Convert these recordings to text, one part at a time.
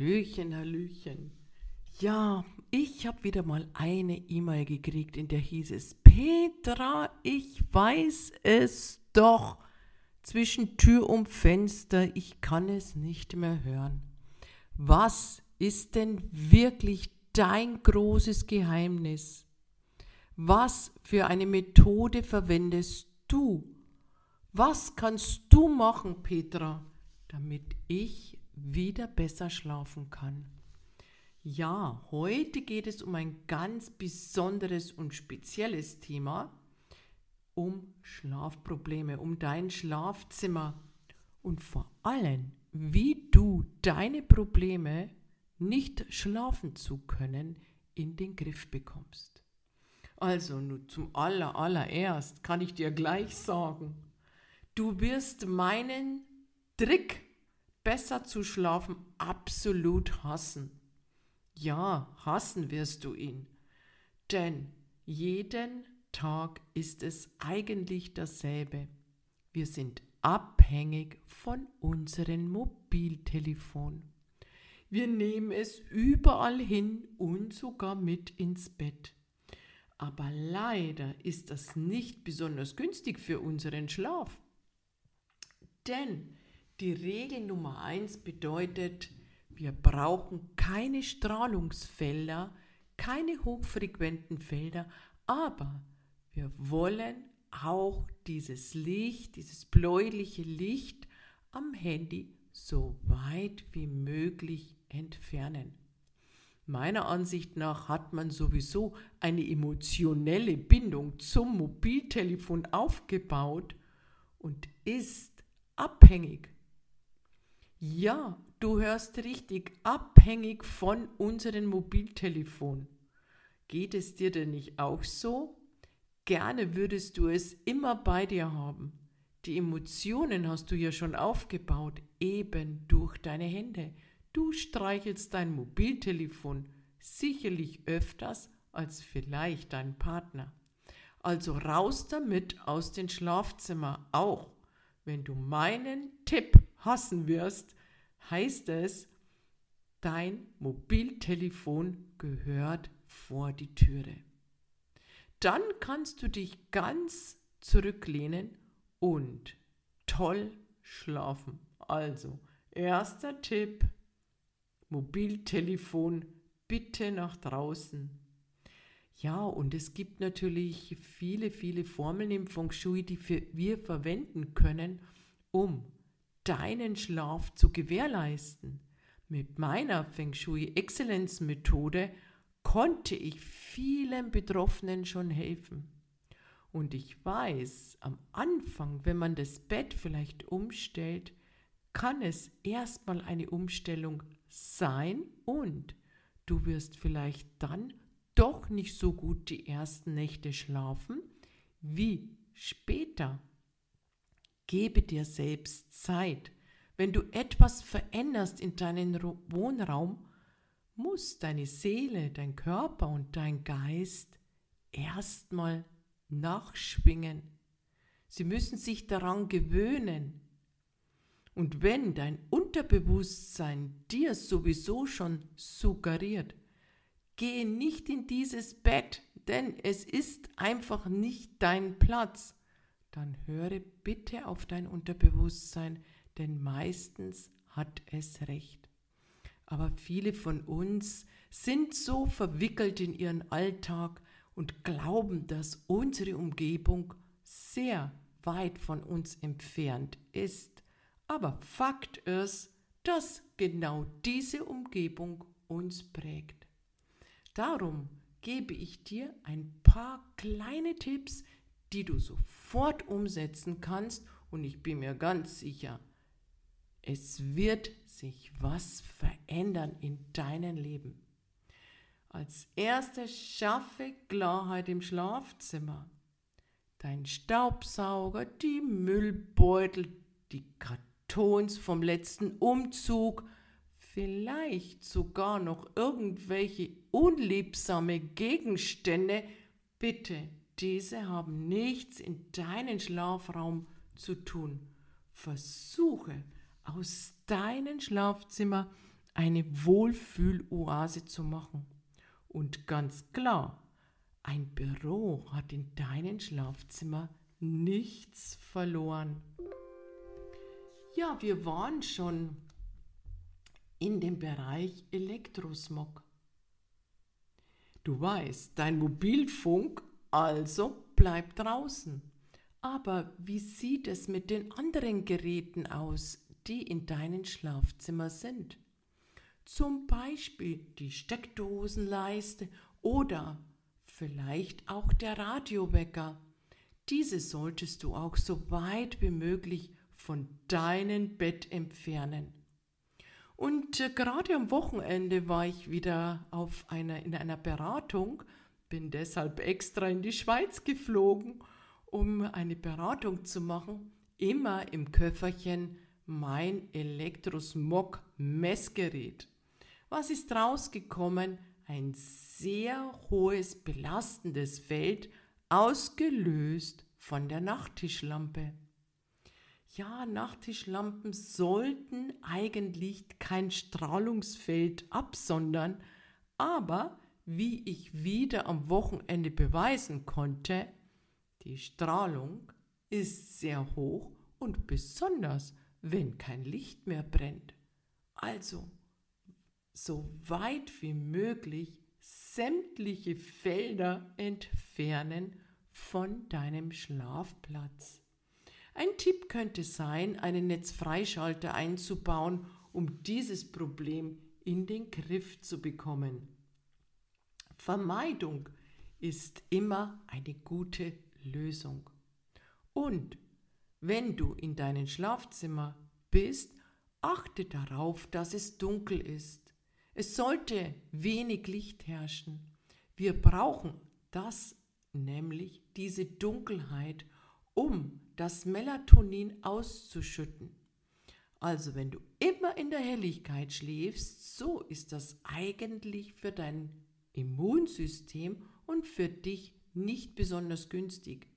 Hallöchen, Hallöchen. Ja, ich habe wieder mal eine E-Mail gekriegt, in der hieß es, Petra, ich weiß es doch. Zwischen Tür und Fenster, ich kann es nicht mehr hören. Was ist denn wirklich dein großes Geheimnis? Was für eine Methode verwendest du? Was kannst du machen, Petra, damit ich wieder besser schlafen kann. Ja, heute geht es um ein ganz besonderes und spezielles Thema, um Schlafprobleme, um dein Schlafzimmer und vor allem, wie du deine Probleme, nicht schlafen zu können, in den Griff bekommst. Also, nur zum aller, allererst kann ich dir gleich sagen, du wirst meinen Trick besser zu schlafen absolut hassen. Ja, hassen wirst du ihn. Denn jeden Tag ist es eigentlich dasselbe. Wir sind abhängig von unserem Mobiltelefon. Wir nehmen es überall hin und sogar mit ins Bett. Aber leider ist das nicht besonders günstig für unseren Schlaf. Denn die Regel Nummer eins bedeutet, wir brauchen keine Strahlungsfelder, keine hochfrequenten Felder, aber wir wollen auch dieses Licht, dieses bläuliche Licht am Handy so weit wie möglich entfernen. Meiner Ansicht nach hat man sowieso eine emotionelle Bindung zum Mobiltelefon aufgebaut und ist abhängig ja, du hörst richtig, abhängig von unserem Mobiltelefon. Geht es dir denn nicht auch so? Gerne würdest du es immer bei dir haben. Die Emotionen hast du ja schon aufgebaut, eben durch deine Hände. Du streichelst dein Mobiltelefon sicherlich öfters als vielleicht dein Partner. Also raus damit aus dem Schlafzimmer, auch wenn du meinen Tipp hassen wirst, heißt es, dein Mobiltelefon gehört vor die Türe. Dann kannst du dich ganz zurücklehnen und toll schlafen. Also, erster Tipp, Mobiltelefon bitte nach draußen. Ja, und es gibt natürlich viele, viele Formeln im Feng Shui, die wir verwenden können, um deinen Schlaf zu gewährleisten. Mit meiner Feng Shui Exzellenz Methode konnte ich vielen Betroffenen schon helfen. Und ich weiß, am Anfang, wenn man das Bett vielleicht umstellt, kann es erstmal eine Umstellung sein und du wirst vielleicht dann doch nicht so gut die ersten Nächte schlafen wie später. Gebe dir selbst Zeit. Wenn du etwas veränderst in deinem Wohnraum, muss deine Seele, dein Körper und dein Geist erstmal nachschwingen. Sie müssen sich daran gewöhnen. Und wenn dein Unterbewusstsein dir sowieso schon suggeriert, gehe nicht in dieses Bett, denn es ist einfach nicht dein Platz dann höre bitte auf dein Unterbewusstsein, denn meistens hat es recht. Aber viele von uns sind so verwickelt in ihren Alltag und glauben, dass unsere Umgebung sehr weit von uns entfernt ist. Aber Fakt ist, dass genau diese Umgebung uns prägt. Darum gebe ich dir ein paar kleine Tipps, die du sofort umsetzen kannst und ich bin mir ganz sicher, es wird sich was verändern in deinem Leben. Als erstes schaffe Klarheit im Schlafzimmer. Dein Staubsauger, die Müllbeutel, die Kartons vom letzten Umzug, vielleicht sogar noch irgendwelche unliebsame Gegenstände, bitte, diese haben nichts in deinen Schlafraum zu tun. Versuche aus deinem Schlafzimmer eine Wohlfühloase zu machen. Und ganz klar, ein Büro hat in deinem Schlafzimmer nichts verloren. Ja, wir waren schon in dem Bereich Elektrosmog. Du weißt, dein Mobilfunk also bleibt draußen. Aber wie sieht es mit den anderen Geräten aus, die in deinem Schlafzimmer sind? Zum Beispiel die Steckdosenleiste oder vielleicht auch der Radiowecker. Diese solltest du auch so weit wie möglich von deinem Bett entfernen. Und äh, gerade am Wochenende war ich wieder auf einer, in einer Beratung, bin deshalb extra in die Schweiz geflogen, um eine Beratung zu machen. Immer im Köfferchen mein Elektrosmog-Messgerät. Was ist rausgekommen? Ein sehr hohes belastendes Feld, ausgelöst von der Nachttischlampe. Ja, Nachttischlampen sollten eigentlich kein Strahlungsfeld absondern, aber wie ich wieder am Wochenende beweisen konnte, die Strahlung ist sehr hoch und besonders, wenn kein Licht mehr brennt. Also, so weit wie möglich sämtliche Felder entfernen von deinem Schlafplatz. Ein Tipp könnte sein, einen Netzfreischalter einzubauen, um dieses Problem in den Griff zu bekommen. Vermeidung ist immer eine gute Lösung. Und wenn du in deinem Schlafzimmer bist, achte darauf, dass es dunkel ist. Es sollte wenig Licht herrschen. Wir brauchen das, nämlich diese Dunkelheit, um das Melatonin auszuschütten. Also wenn du immer in der Helligkeit schläfst, so ist das eigentlich für dein Immunsystem und für dich nicht besonders günstig.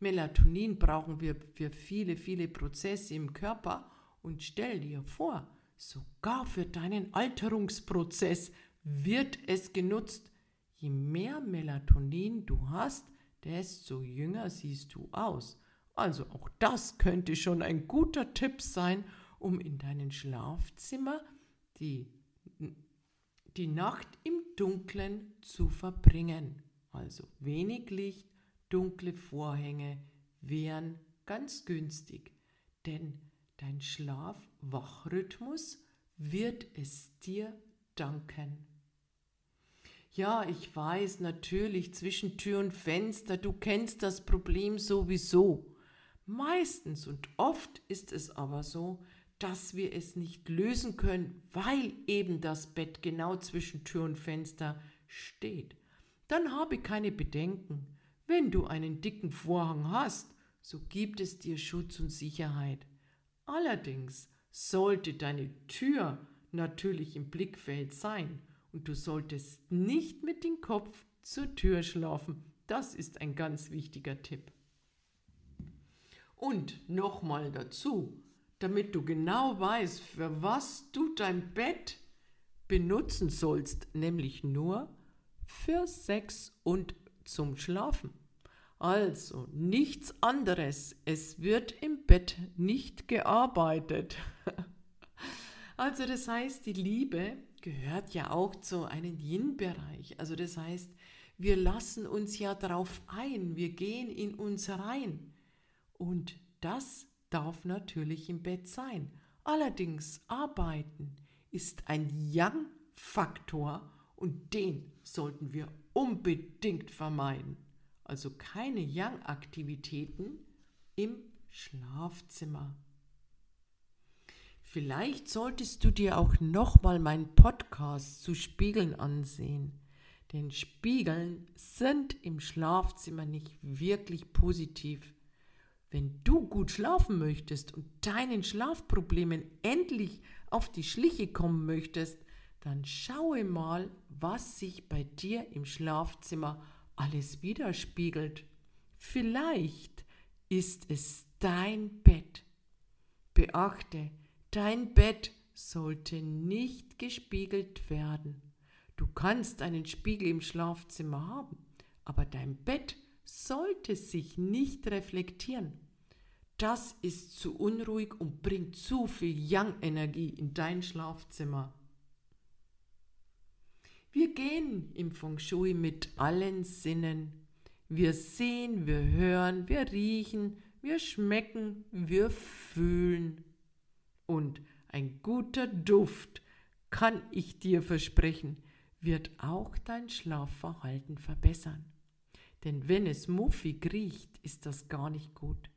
Melatonin brauchen wir für viele, viele Prozesse im Körper und stell dir vor, sogar für deinen Alterungsprozess wird es genutzt. Je mehr Melatonin du hast, desto jünger siehst du aus. Also auch das könnte schon ein guter Tipp sein, um in deinem Schlafzimmer die, die Nacht im Dunkeln zu verbringen. Also wenig Licht, dunkle Vorhänge wären ganz günstig, denn dein Schlaf-Wach-Rhythmus wird es dir danken. Ja, ich weiß natürlich zwischen Tür und Fenster, du kennst das Problem sowieso. Meistens und oft ist es aber so, dass wir es nicht lösen können, weil eben das Bett genau zwischen Tür und Fenster steht dann habe keine Bedenken. Wenn du einen dicken Vorhang hast, so gibt es dir Schutz und Sicherheit. Allerdings sollte deine Tür natürlich im Blickfeld sein und du solltest nicht mit dem Kopf zur Tür schlafen. Das ist ein ganz wichtiger Tipp. Und nochmal dazu, damit du genau weißt, für was du dein Bett benutzen sollst, nämlich nur für Sex und zum Schlafen. Also nichts anderes. Es wird im Bett nicht gearbeitet. also das heißt, die Liebe gehört ja auch zu einem Yin-Bereich. Also das heißt, wir lassen uns ja darauf ein, wir gehen in uns rein. Und das darf natürlich im Bett sein. Allerdings arbeiten ist ein Yang-Faktor und den sollten wir unbedingt vermeiden. Also keine Yang-Aktivitäten im Schlafzimmer. Vielleicht solltest du dir auch nochmal meinen Podcast zu Spiegeln ansehen. Denn Spiegeln sind im Schlafzimmer nicht wirklich positiv. Wenn du gut schlafen möchtest und deinen Schlafproblemen endlich auf die Schliche kommen möchtest, dann schaue mal, was sich bei dir im Schlafzimmer alles widerspiegelt. Vielleicht ist es dein Bett. Beachte, dein Bett sollte nicht gespiegelt werden. Du kannst einen Spiegel im Schlafzimmer haben, aber dein Bett sollte sich nicht reflektieren. Das ist zu unruhig und bringt zu viel Yang-Energie in dein Schlafzimmer. Wir gehen im Feng Shui mit allen Sinnen. Wir sehen, wir hören, wir riechen, wir schmecken, wir fühlen. Und ein guter Duft, kann ich dir versprechen, wird auch dein Schlafverhalten verbessern. Denn wenn es muffig riecht, ist das gar nicht gut.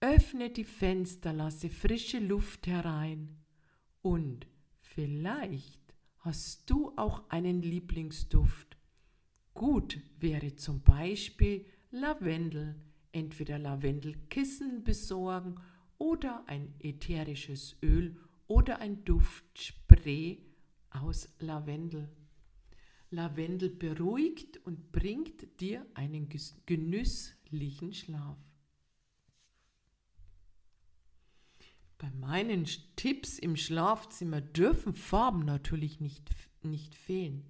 Öffne die Fenster, lasse frische Luft herein und vielleicht hast du auch einen Lieblingsduft. Gut wäre zum Beispiel Lavendel, entweder Lavendelkissen besorgen oder ein ätherisches Öl oder ein Duftspray aus Lavendel. Lavendel beruhigt und bringt dir einen genüsslichen Schlaf. Bei meinen Tipps im Schlafzimmer dürfen Farben natürlich nicht, nicht fehlen.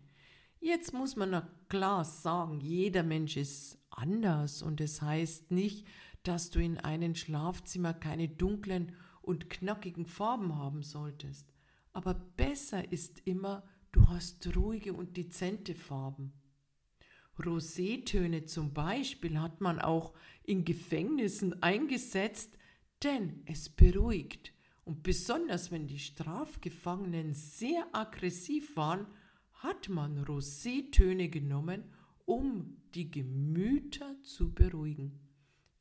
Jetzt muss man na klar sagen, jeder Mensch ist anders und es das heißt nicht, dass du in einem Schlafzimmer keine dunklen und knackigen Farben haben solltest. Aber besser ist immer, du hast ruhige und dezente Farben. Rosétöne zum Beispiel hat man auch in Gefängnissen eingesetzt, denn es beruhigt. Und besonders wenn die Strafgefangenen sehr aggressiv waren, hat man Rosétöne genommen, um die Gemüter zu beruhigen.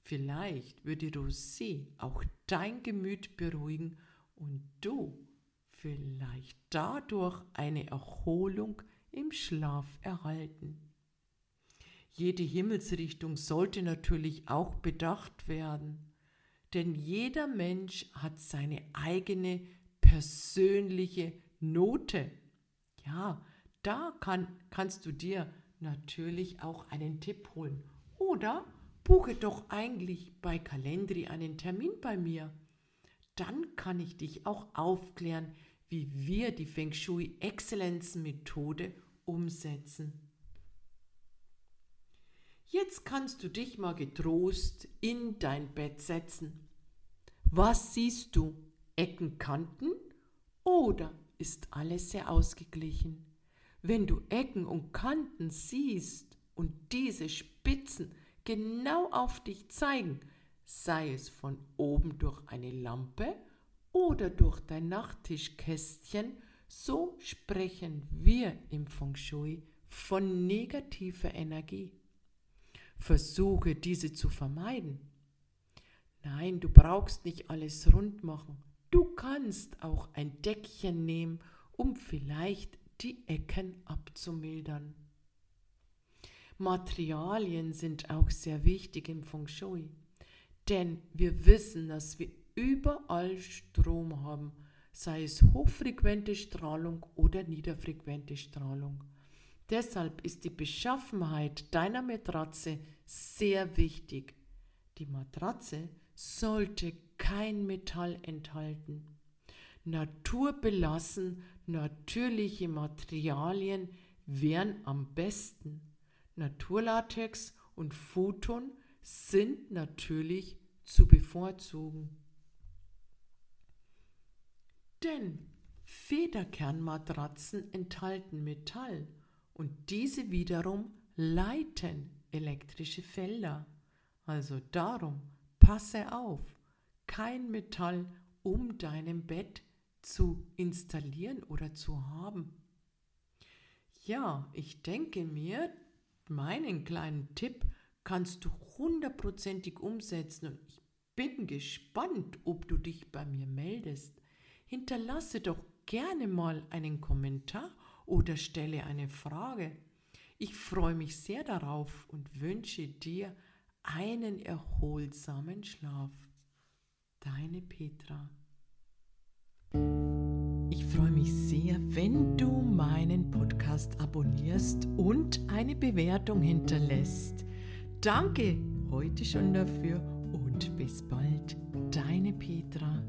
Vielleicht würde Rosé auch dein Gemüt beruhigen und du vielleicht dadurch eine Erholung im Schlaf erhalten. Jede Himmelsrichtung sollte natürlich auch bedacht werden, denn jeder Mensch hat seine eigene persönliche Note. Ja, da kann, kannst du dir natürlich auch einen Tipp holen. Oder buche doch eigentlich bei Calendri einen Termin bei mir. Dann kann ich dich auch aufklären, wie wir die Feng Shui Exzellenz Methode umsetzen. Jetzt kannst du dich mal getrost in dein Bett setzen. Was siehst du? Ecken, Kanten oder ist alles sehr ausgeglichen? Wenn du Ecken und Kanten siehst und diese Spitzen genau auf dich zeigen, sei es von oben durch eine Lampe oder durch dein Nachttischkästchen, so sprechen wir im Feng Shui von negativer Energie. Versuche diese zu vermeiden. Nein, du brauchst nicht alles rund machen. Du kannst auch ein Deckchen nehmen, um vielleicht die Ecken abzumildern. Materialien sind auch sehr wichtig im Feng Shui, denn wir wissen, dass wir überall Strom haben, sei es hochfrequente Strahlung oder niederfrequente Strahlung. Deshalb ist die Beschaffenheit deiner Matratze sehr wichtig. Die Matratze sollte kein Metall enthalten. Naturbelassen, natürliche Materialien wären am besten. Naturlatex und Photon sind natürlich zu bevorzugen. Denn Federkernmatratzen enthalten Metall und diese wiederum leiten elektrische Felder. Also darum passe auf, kein Metall um deinem Bett zu installieren oder zu haben. Ja, ich denke mir, meinen kleinen Tipp kannst du hundertprozentig umsetzen und ich bin gespannt, ob du dich bei mir meldest. hinterlasse doch gerne mal einen Kommentar oder stelle eine Frage. Ich freue mich sehr darauf und wünsche dir einen erholsamen Schlaf. Deine Petra. Ich freue mich sehr, wenn du meinen Podcast abonnierst und eine Bewertung hinterlässt. Danke heute schon dafür und bis bald, deine Petra.